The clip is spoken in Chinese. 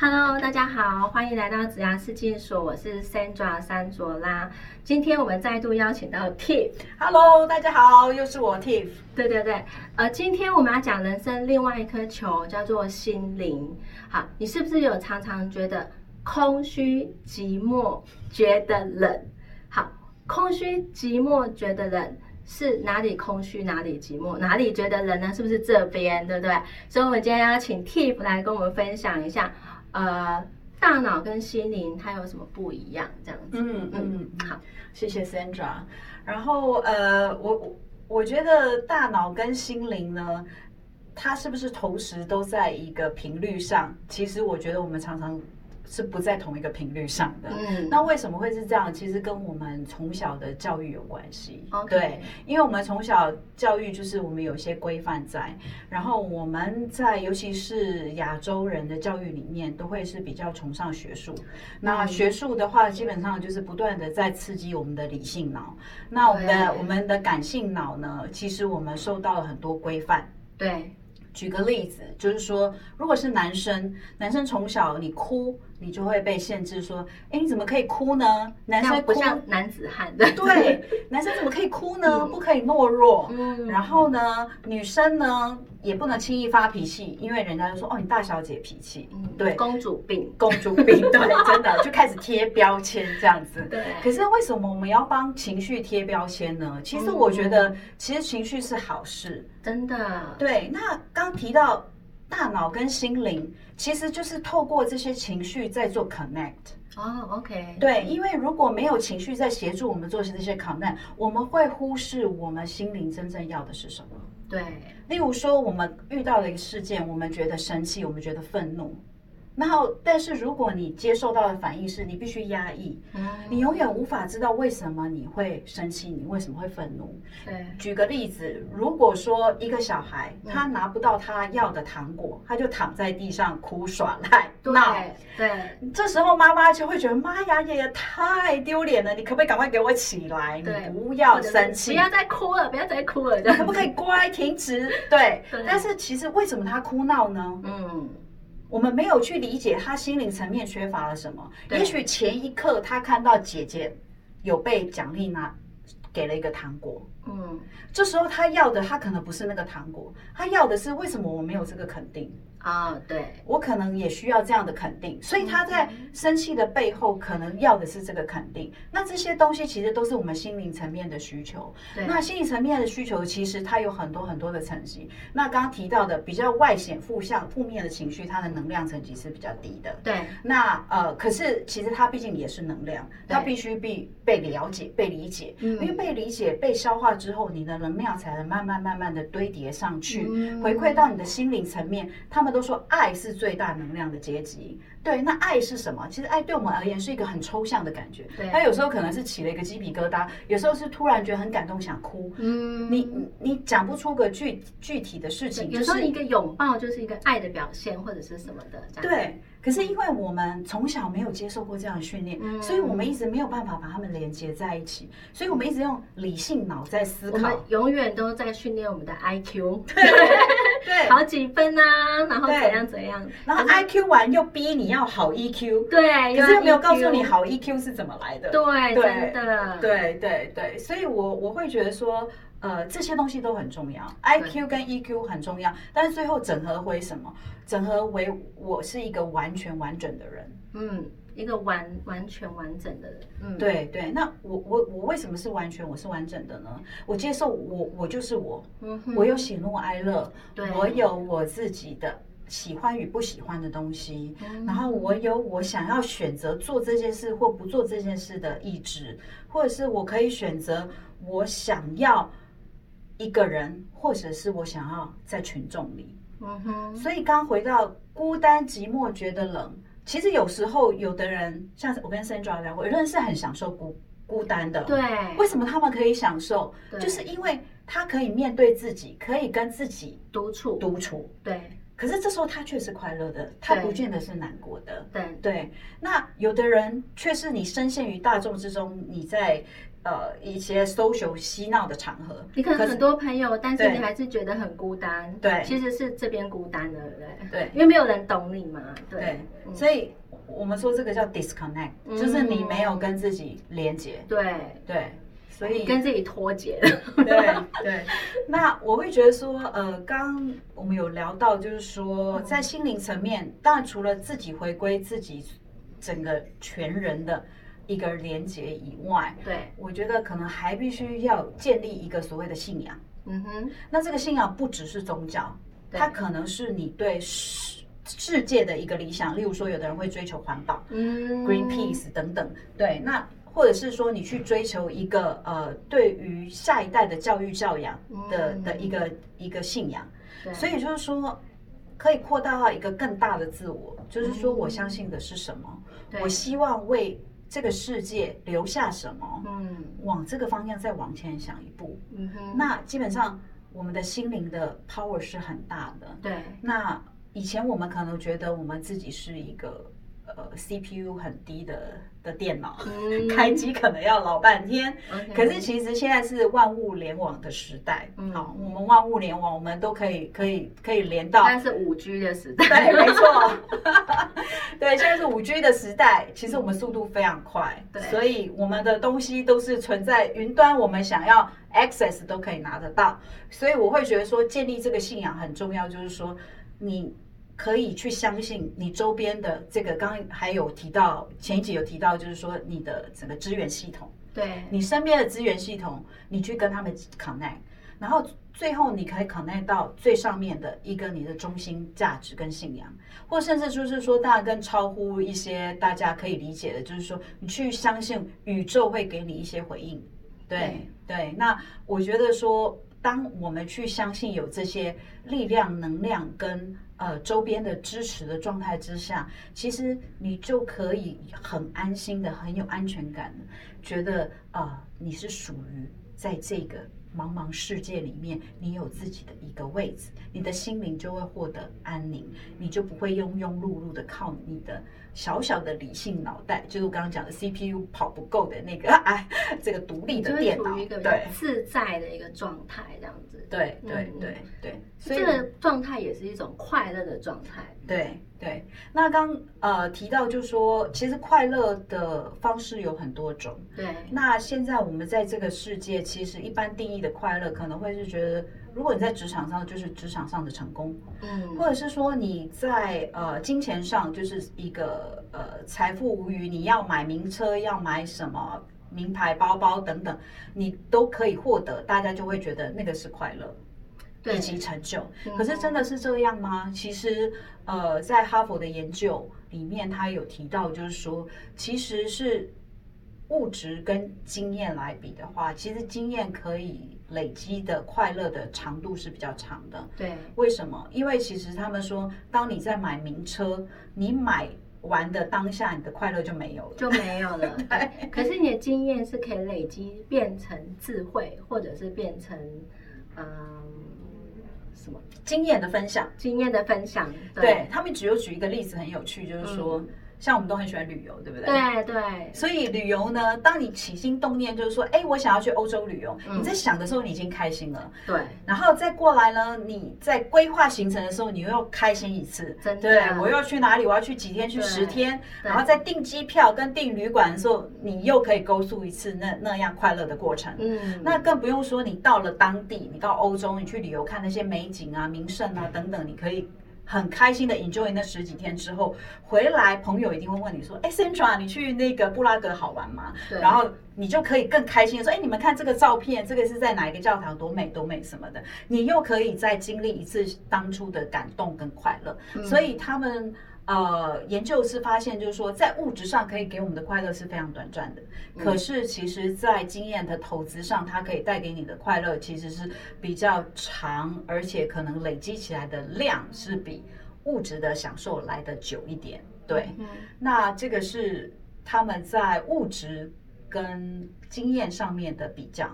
Hello，大家好，欢迎来到子牙世界所，我是 Sandra 三卓拉。今天我们再度邀请到 Tiff。Hello，大家好，又是我 Tiff。对对对，呃，今天我们要讲人生另外一颗球，叫做心灵。好，你是不是有常常觉得空虚、寂寞，觉得冷？好，空虚、寂寞，觉得冷。是哪里空虚，哪里寂寞，哪里觉得冷呢？是不是这边，对不对？所以，我们今天要请 Tiff 来跟我们分享一下，呃，大脑跟心灵它有什么不一样？这样子。嗯嗯嗯，好，谢谢 Sandra。然后呃，我我我觉得大脑跟心灵呢，它是不是同时都在一个频率上？其实我觉得我们常常。是不在同一个频率上的。嗯，那为什么会是这样？其实跟我们从小的教育有关系。对，因为我们从小教育就是我们有一些规范在，然后我们在尤其是亚洲人的教育里面，都会是比较崇尚学术。那学术的话，基本上就是不断的在刺激我们的理性脑。那我们的我们的感性脑呢？其实我们受到了很多规范。对，举个例子，就是说，如果是男生，男生从小你哭。你就会被限制说，哎，你怎么可以哭呢？男生不像男子汉的，对，男生怎么可以哭呢？不可以懦弱。嗯，然后呢，女生呢也不能轻易发脾气，因为人家就说，哦，你大小姐脾气，嗯，对，公主病，公主病，对，真的就开始贴标签这样子。对，可是为什么我们要帮情绪贴标签呢？其实我觉得，其实情绪是好事，真的。对，那刚提到。大脑跟心灵其实就是透过这些情绪在做 connect 哦，OK，对，因为如果没有情绪在协助我们做这些 connect，我们会忽视我们心灵真正要的是什么。对，例如说我们遇到了一个事件，我们觉得生气，我们觉得愤怒。然后，但是如果你接受到的反应是你必须压抑，你永远无法知道为什么你会生气，你为什么会愤怒。对，举个例子，如果说一个小孩他拿不到他要的糖果，他就躺在地上哭耍赖闹，对，这时候妈妈就会觉得妈呀，爷爷太丢脸了，你可不可以赶快给我起来？你不要生气，不要再哭了，不要再哭了，可不可以乖停止？对，但是其实为什么他哭闹呢？嗯。我们没有去理解他心灵层面缺乏了什么。也许前一刻他看到姐姐有被奖励拿给了一个糖果，嗯，这时候他要的他可能不是那个糖果，他要的是为什么我没有这个肯定。啊，对，我可能也需要这样的肯定，所以他在生气的背后，可能要的是这个肯定。那这些东西其实都是我们心灵层面的需求。那心理层面的需求，其实它有很多很多的层级。那刚刚提到的比较外显、负向、负面的情绪，它的能量层级是比较低的。对。那呃，可是其实它毕竟也是能量，它必须被被了解、被理解。因为被理解、被消化之后，你的能量才能慢慢慢慢的堆叠上去，回馈到你的心灵层面。他们。都说爱是最大能量的阶级，对，那爱是什么？其实爱对我们而言是一个很抽象的感觉，对，它有时候可能是起了一个鸡皮疙瘩，有时候是突然觉得很感动想哭，嗯，你你讲不出个具具体的事情，有时候一个拥抱就是一个爱的表现或者是什么的，对。可是因为我们从小没有接受过这样的训练，所以我们一直没有办法把它们连接在一起，所以我们一直用理性脑在思考，永远都在训练我们的 I Q，对。对，好几分啊，然后怎样怎样，然后 I Q 完又逼你要好 E Q，对，可是又没有告诉你好 E Q 是怎么来的，对，真的，对对对，所以我我会觉得说。呃，这些东西都很重要，I Q 跟 E Q 很重要，但是最后整合为什么？整合为我是一个完全完整的人，嗯，一个完完全完整的人，嗯，对对。那我我我为什么是完全？我是完整的呢？我接受我我就是我，嗯，我有喜怒哀乐，对，我有我自己的喜欢与不喜欢的东西，然后我有我想要选择做这件事或不做这件事的意志，或者是我可以选择我想要。一个人，或者是我想要在群众里，嗯哼。所以刚回到孤单寂寞觉得冷，其实有时候有的人，像我跟 Sandra 聊过，有的人是很享受孤孤单的。对。为什么他们可以享受？就是因为他可以面对自己，可以跟自己独处。独处。对。可是这时候他却是快乐的，他不见得是难过的。对。对。那有的人却是你深陷于大众之中，你在。呃一些 social 嬉闹的场合，你可能很多朋友，但是你还是觉得很孤单。对其实是这边孤单的，对不对？对因为没有人懂你嘛。对对，嗯所以我们说这个叫 disconnect，、嗯就是你没有跟自己连接，对，对，所以跟自己脱节了。对对，那我会觉得说，呃，刚我们有聊到，就是说在心灵层面，当然除了自己回归自己整个全人的一个连接以外，对，我觉得可能还必须要建立一个所谓的信仰。嗯哼，那这个信仰不只是宗教，它可能是你对世世界的一个理想。例如说，有的人会追求环保，嗯 Greenpeace 等等，对，那或者是说你去追求一个呃，对于下一代的教育教养的、嗯。的一个一个信仰，所以就是说可以扩大到一个更大的自我，就是说我相信的是什么，嗯。我希望为这个世界留下什么，嗯。往这个方向再往前想一步，嗯哼，那基本上我们的心灵的 power 是很大的，对。那以前我们可能觉得我们自己是一个呃 CPU 很低的的电脑，嗯。开机可能要老半天。可是其实现在是万物联网的时代，嗯。好，我们万物联网，我们都可以可以可以连到。但是五 G 的时代，对，没错，对，现在是五 G 的时代，其实我们速度非常快，对。所以我们的东西都是存在云端，我们想要 access 都可以拿得到，所以我会觉得说建立这个信仰很重要，就是说你可以去相信你周边的这个，刚刚还有提到前一集有提到，就是说你的整个资源系统。对你身边的资源系统，你去跟他们 connect，然后最后你可以 connect 到最上面的一个你的中心价值跟信仰，或甚至就是说，大家更超乎一些大家可以理解的，就是说你去相信宇宙会给你一些回应。对对，那我觉得说，当我们去相信有这些力量、能量跟呃周边的支持的状态之下，其实你就可以很安心的、很有安全感的，觉得啊、呃你是属于在这个茫茫世界里面，你有自己的一个位置，你的心灵就会获得安宁，你就不会庸庸碌碌的靠你的小小的理性脑袋，就是我刚刚讲的 CPU 跑不够的那个哎，这个独立的电脑，一个对自在的一个状态，这样子。对对嗯对对，所以这个状态也是一种快乐的状态。对对，那刚呃提到就是说，其实快乐的方式有很多种。对，那现在我们在这个世界，其实一般定义的快乐，可能会是觉得，如果你在职场上，就是职场上的成功，嗯或者是说你在呃金钱上，就是一个呃财富无余，你要买名车，要买什么名牌包包等等，你都可以获得，大家就会觉得那个是快乐。对以及成就。嗯可是真的是这样吗？其实，呃，在哈佛的研究里面，他有提到，就是说，其实是物质跟经验来比的话，其实经验可以累积的快乐的长度是比较长的。对为什么？因为其实他们说，当你在买名车，你买完的当下，你的快乐就没有了。就没有了。对，可是你的经验是可以累积变成智慧，或者是变成嗯什么经验的分享。经验的分享。对他们只有举一个例子很有趣，就是说，像我们都很喜欢旅游，对不对？对对所以旅游呢，当你起心动念，就是说，哎，我想要去欧洲旅游，嗯你在想的时候，你已经开心了。对，然后再过来呢，你在规划行程的时候，你又要开心一次。真的对，我又要去哪里？我要去几天？去十天。然后再订机票跟订旅馆的时候，你又可以勾述一次那那样快乐的过程。嗯，那更不用说，你到了当地，你到欧洲，你去旅游看那些美景啊、名胜啊等等，你可以很开心的 enjoy 那十几天之后，回来朋友一定会问你说：“哎，Sandra，你去那个布拉格好玩吗？”对然后你就可以更开心的说：“哎，你们看这个照片，这个是在哪一个教堂，多美多美什么的。”你又可以再经历一次当初的感动跟快乐。嗯所以他们。呃，研究是发现，就是说，在物质上可以给我们的快乐是非常短暂的，嗯可是其实，在经验的投资上，它可以带给你的快乐其实是比较长，而且可能累积起来的量是比物质的享受来的久一点。对，嗯那这个是他们在物质跟经验上面的比较。